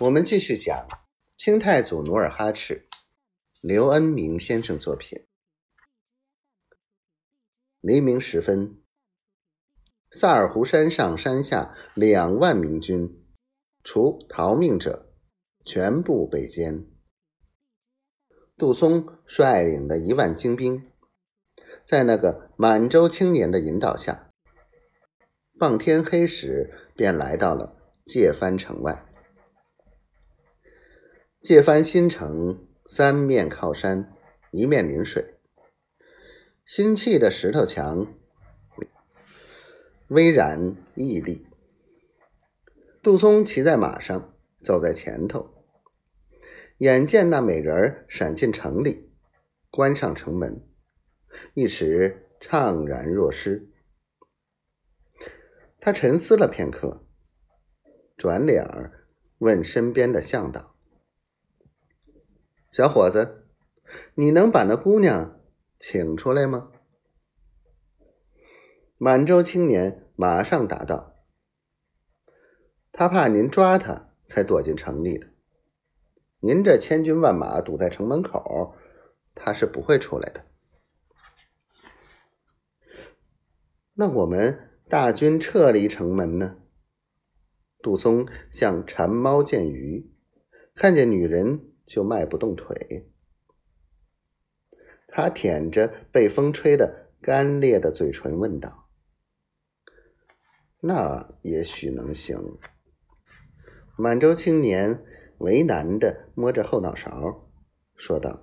我们继续讲清太祖努尔哈赤，刘恩明先生作品。黎明时分，萨尔湖山上山下两万明军，除逃命者，全部被歼。杜松率领的一万精兵，在那个满洲青年的引导下，傍天黑时便来到了界藩城外。借翻新城三面靠山，一面临水，新砌的石头墙巍然屹立。杜松骑在马上，走在前头，眼见那美人闪进城里，关上城门，一时怅然若失。他沉思了片刻，转脸儿问身边的向导。小伙子，你能把那姑娘请出来吗？满洲青年马上答道：“他怕您抓他，才躲进城里的。您这千军万马堵在城门口，他是不会出来的。那我们大军撤离城门呢？”杜松像馋猫见鱼，看见女人。就迈不动腿。他舔着被风吹得干裂的嘴唇，问道：“那也许能行。”满洲青年为难的摸着后脑勺，说道：“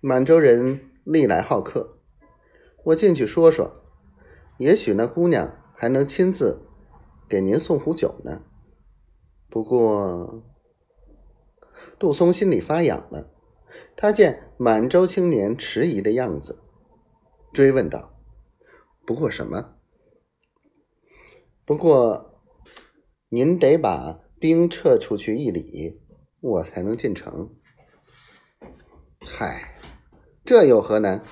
满洲人历来好客，我进去说说，也许那姑娘还能亲自给您送壶酒呢。不过……”杜松心里发痒了，他见满洲青年迟疑的样子，追问道：“不过什么？不过您得把兵撤出去一里，我才能进城。”嗨，这有何难？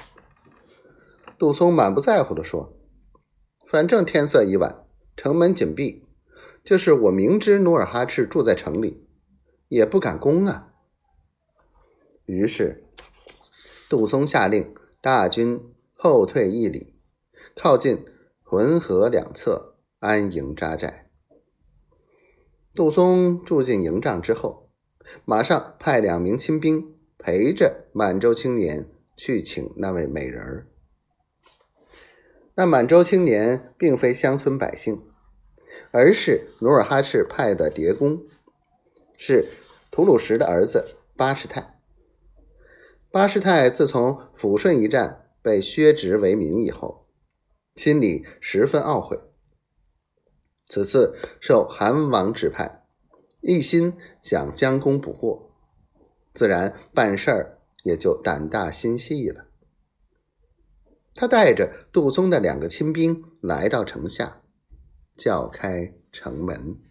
杜松满不在乎的说：“反正天色已晚，城门紧闭，就是我明知努尔哈赤住在城里。”也不敢攻啊。于是，杜松下令大军后退一里，靠近浑河两侧安营扎寨。杜松住进营帐之后，马上派两名亲兵陪着满洲青年去请那位美人儿。那满洲青年并非乡村百姓，而是努尔哈赤派的谍工。是吐鲁什的儿子巴士泰。巴士泰自从抚顺一战被削职为民以后，心里十分懊悔。此次受韩王指派，一心想将功补过，自然办事儿也就胆大心细了。他带着杜松的两个亲兵来到城下，叫开城门。